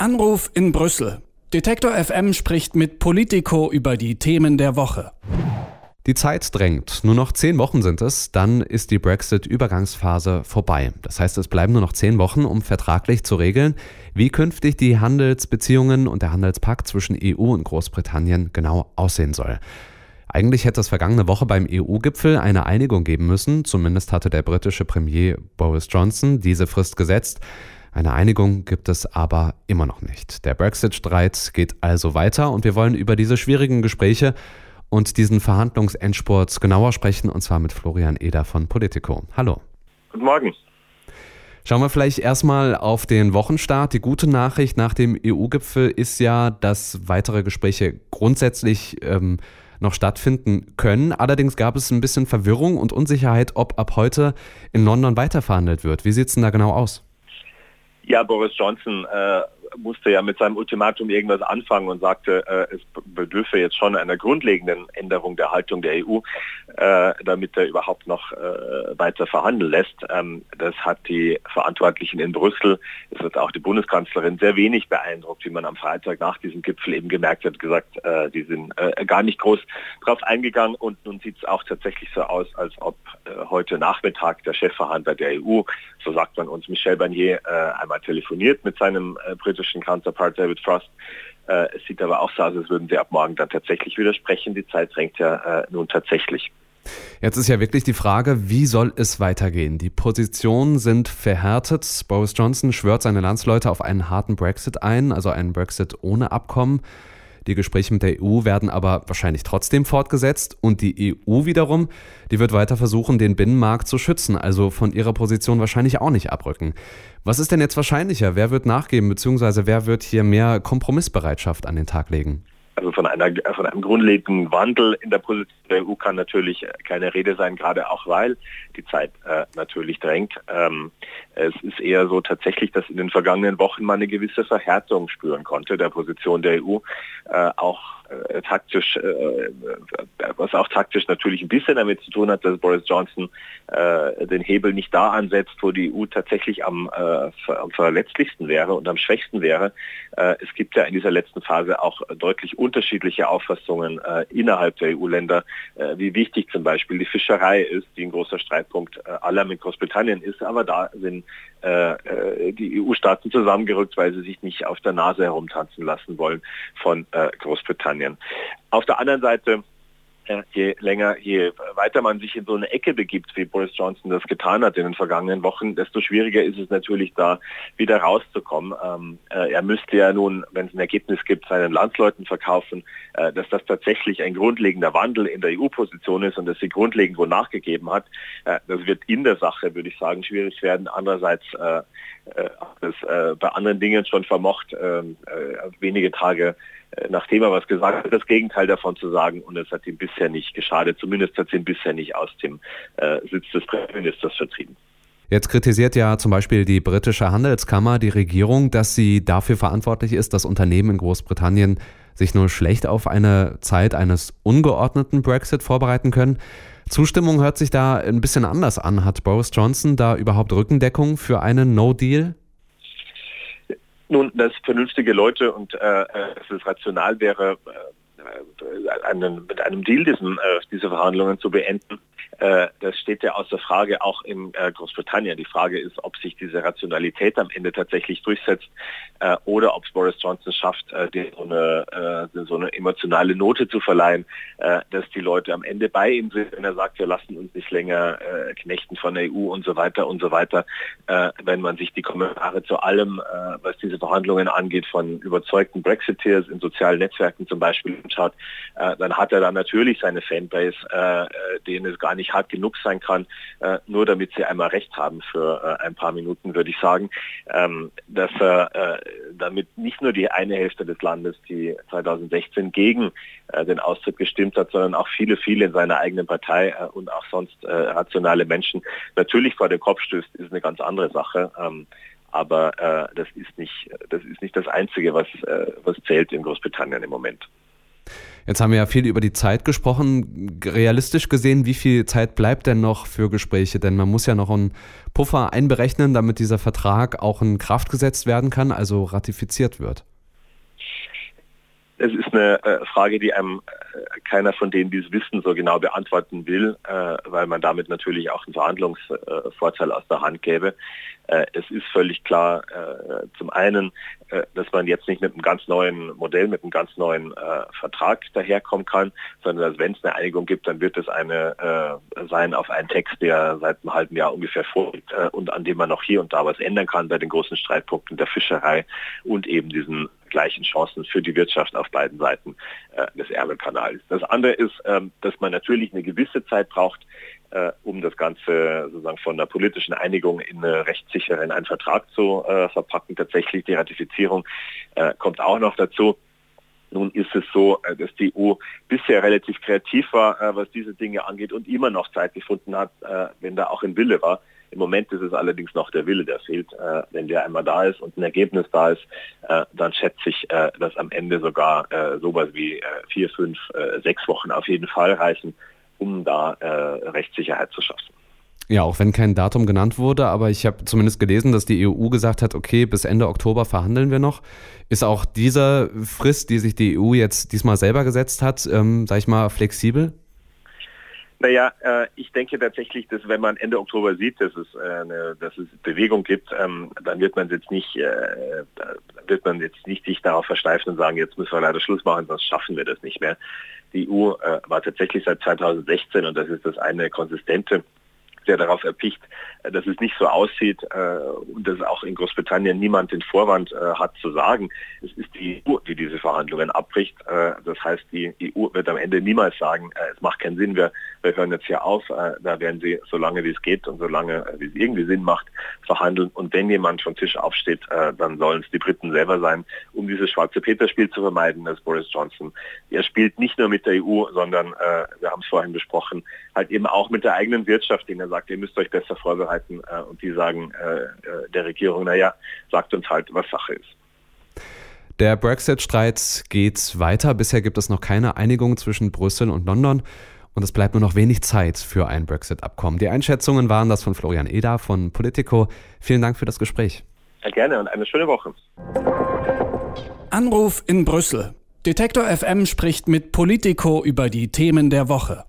Anruf in Brüssel. Detektor FM spricht mit Politico über die Themen der Woche. Die Zeit drängt. Nur noch zehn Wochen sind es, dann ist die Brexit-Übergangsphase vorbei. Das heißt, es bleiben nur noch zehn Wochen, um vertraglich zu regeln, wie künftig die Handelsbeziehungen und der Handelspakt zwischen EU und Großbritannien genau aussehen soll. Eigentlich hätte es vergangene Woche beim EU-Gipfel eine Einigung geben müssen, zumindest hatte der britische Premier Boris Johnson diese Frist gesetzt. Eine Einigung gibt es aber immer noch nicht. Der Brexit-Streit geht also weiter und wir wollen über diese schwierigen Gespräche und diesen Verhandlungsendspurt genauer sprechen und zwar mit Florian Eder von Politico. Hallo. Guten Morgen. Schauen wir vielleicht erstmal auf den Wochenstart. Die gute Nachricht nach dem EU-Gipfel ist ja, dass weitere Gespräche grundsätzlich ähm, noch stattfinden können. Allerdings gab es ein bisschen Verwirrung und Unsicherheit, ob ab heute in London weiterverhandelt wird. Wie sieht es denn da genau aus? Ja, Boris Johnson äh, musste ja mit seinem Ultimatum irgendwas anfangen und sagte, äh, es bedürfe jetzt schon einer grundlegenden Änderung der Haltung der EU, äh, damit er überhaupt noch äh, weiter verhandeln lässt. Ähm, das hat die Verantwortlichen in Brüssel, es wird auch die Bundeskanzlerin sehr wenig beeindruckt, wie man am Freitag nach diesem Gipfel eben gemerkt hat, gesagt, äh, die sind äh, gar nicht groß drauf eingegangen und nun sieht es auch tatsächlich so aus, als ob äh, heute Nachmittag der Chefverhandler der EU, so sagt man uns, Michel Barnier, einmal telefoniert mit seinem britischen britischen Counterpart David Frost. Äh, es sieht aber auch so aus, als würden sie ab morgen dann tatsächlich widersprechen. Die Zeit drängt ja äh, nun tatsächlich. Jetzt ist ja wirklich die Frage, wie soll es weitergehen? Die Positionen sind verhärtet. Boris Johnson schwört seine Landsleute auf einen harten Brexit ein, also einen Brexit ohne Abkommen. Die Gespräche mit der EU werden aber wahrscheinlich trotzdem fortgesetzt und die EU wiederum, die wird weiter versuchen, den Binnenmarkt zu schützen, also von ihrer Position wahrscheinlich auch nicht abrücken. Was ist denn jetzt wahrscheinlicher? Wer wird nachgeben, beziehungsweise wer wird hier mehr Kompromissbereitschaft an den Tag legen? Also von, einer, von einem grundlegenden Wandel in der Position der EU kann natürlich keine Rede sein, gerade auch weil die Zeit äh, natürlich drängt. Ähm, es ist eher so tatsächlich, dass in den vergangenen Wochen man eine gewisse Verhärtung spüren konnte der Position der EU, äh, auch äh, taktisch, äh, was auch taktisch natürlich ein bisschen damit zu tun hat, dass Boris Johnson äh, den Hebel nicht da ansetzt, wo die EU tatsächlich am, äh, am verletzlichsten wäre und am schwächsten wäre. Äh, es gibt ja in dieser letzten Phase auch deutlich unterschiedliche Auffassungen äh, innerhalb der EU-Länder, wie wichtig zum Beispiel die Fischerei ist, die ein großer Streitpunkt aller mit Großbritannien ist. Aber da sind die EU-Staaten zusammengerückt, weil sie sich nicht auf der Nase herumtanzen lassen wollen von Großbritannien. Großbritannien. Auf der anderen Seite je länger, je weiter man sich in so eine Ecke begibt, wie Boris Johnson das getan hat in den vergangenen Wochen, desto schwieriger ist es natürlich da wieder rauszukommen. Ähm, äh, er müsste ja nun, wenn es ein Ergebnis gibt, seinen Landsleuten verkaufen, äh, dass das tatsächlich ein grundlegender Wandel in der EU-Position ist und dass sie grundlegend wo nachgegeben hat. Äh, das wird in der Sache, würde ich sagen, schwierig werden. Andererseits äh, äh, das äh, bei anderen Dingen schon vermocht, ähm, wenige Tage äh, nachdem er was gesagt hat, das Gegenteil davon zu sagen und es hat ihm bisher nicht geschadet. Zumindest hat es ihn bisher nicht aus dem äh, Sitz des Premierministers vertrieben. Jetzt kritisiert ja zum Beispiel die britische Handelskammer die Regierung, dass sie dafür verantwortlich ist, dass Unternehmen in Großbritannien sich nur schlecht auf eine Zeit eines ungeordneten Brexit vorbereiten können. Zustimmung hört sich da ein bisschen anders an. Hat Boris Johnson da überhaupt Rückendeckung für einen No-Deal? Nun, dass vernünftige Leute und äh, äh dass es rational wäre, äh, einen, mit einem Deal diesen, äh, diese Verhandlungen zu beenden, äh, das steht ja außer Frage auch in äh, Großbritannien. Die Frage ist, ob sich diese Rationalität am Ende tatsächlich durchsetzt äh, oder ob es Boris Johnson schafft, so eine, so, eine, emotionale Note zu verleihen, dass die Leute am Ende bei ihm sind, wenn er sagt, wir lassen uns nicht länger knechten von der EU und so weiter und so weiter. wenn man sich die Kommentare zu allem, was diese Verhandlungen angeht, von überzeugten Brexiteers in sozialen Netzwerken zum Beispiel anschaut, dann hat er dann natürlich seine Fanbase, denen es gar nicht hart genug sein kann, äh, nur damit sie einmal recht haben für äh, ein paar Minuten, würde ich sagen, ähm, dass er äh, damit nicht nur die eine Hälfte des Landes, die 2016 gegen äh, den Austritt gestimmt hat, sondern auch viele, viele in seiner eigenen Partei äh, und auch sonst äh, rationale Menschen natürlich vor den Kopf stößt, ist eine ganz andere Sache. Ähm, aber äh, das ist nicht das ist nicht das Einzige, was, äh, was zählt in Großbritannien im Moment. Jetzt haben wir ja viel über die Zeit gesprochen. Realistisch gesehen, wie viel Zeit bleibt denn noch für Gespräche? Denn man muss ja noch einen Puffer einberechnen, damit dieser Vertrag auch in Kraft gesetzt werden kann, also ratifiziert wird. Es ist eine äh, Frage, die einem äh, keiner von denen, die es wissen, so genau beantworten will, äh, weil man damit natürlich auch einen Verhandlungsvorteil aus der Hand gäbe. Es ist völlig klar, zum einen, dass man jetzt nicht mit einem ganz neuen Modell, mit einem ganz neuen Vertrag daherkommen kann, sondern dass wenn es eine Einigung gibt, dann wird es eine sein auf einen Text, der seit einem halben Jahr ungefähr vorliegt und an dem man noch hier und da was ändern kann bei den großen Streitpunkten der Fischerei und eben diesen gleichen Chancen für die Wirtschaft auf beiden Seiten äh, des Ärmelkanals. Das andere ist, ähm, dass man natürlich eine gewisse Zeit braucht, äh, um das Ganze sozusagen von der politischen Einigung in eine rechtssichere in einen Vertrag zu äh, verpacken. Tatsächlich die Ratifizierung äh, kommt auch noch dazu. Nun ist es so, äh, dass die EU bisher relativ kreativ war, äh, was diese Dinge angeht und immer noch Zeit gefunden hat, wenn da auch ein Wille war, im Moment ist es allerdings noch der Wille, der fehlt. Äh, wenn der einmal da ist und ein Ergebnis da ist, äh, dann schätze ich, äh, dass am Ende sogar äh, sowas wie äh, vier, fünf, äh, sechs Wochen auf jeden Fall reichen, um da äh, Rechtssicherheit zu schaffen. Ja, auch wenn kein Datum genannt wurde, aber ich habe zumindest gelesen, dass die EU gesagt hat, okay, bis Ende Oktober verhandeln wir noch. Ist auch diese Frist, die sich die EU jetzt diesmal selber gesetzt hat, ähm, sag ich mal, flexibel? Naja, äh, ich denke tatsächlich, dass wenn man Ende Oktober sieht, dass es, äh, eine, dass es Bewegung gibt, ähm, dann wird man jetzt nicht, äh, wird man jetzt nicht sich darauf versteifen und sagen, jetzt müssen wir leider Schluss machen, sonst schaffen wir das nicht mehr. Die EU äh, war tatsächlich seit 2016 und das ist das eine konsistente sehr darauf erpicht, äh, dass es nicht so aussieht äh, und dass auch in Großbritannien niemand den Vorwand äh, hat zu sagen, es ist die EU, die diese Verhandlungen abbricht. Das heißt, die EU wird am Ende niemals sagen, es macht keinen Sinn, wir, wir hören jetzt hier auf. Da werden sie, solange wie es geht und solange wie es irgendwie Sinn macht, verhandeln. Und wenn jemand vom Tisch aufsteht, dann sollen es die Briten selber sein, um dieses schwarze Peter-Spiel zu vermeiden, das Boris Johnson. Er spielt nicht nur mit der EU, sondern, wir haben es vorhin besprochen, halt eben auch mit der eigenen Wirtschaft, den er sagt, ihr müsst euch besser vorbereiten äh, und die sagen äh, äh, der Regierung, naja, sagt uns halt, was Sache ist. Der Brexit-Streit geht weiter. Bisher gibt es noch keine Einigung zwischen Brüssel und London. Und es bleibt nur noch wenig Zeit für ein Brexit-Abkommen. Die Einschätzungen waren das von Florian Eder von Politico. Vielen Dank für das Gespräch. Ja, gerne und eine schöne Woche. Anruf in Brüssel. Detektor FM spricht mit Politico über die Themen der Woche.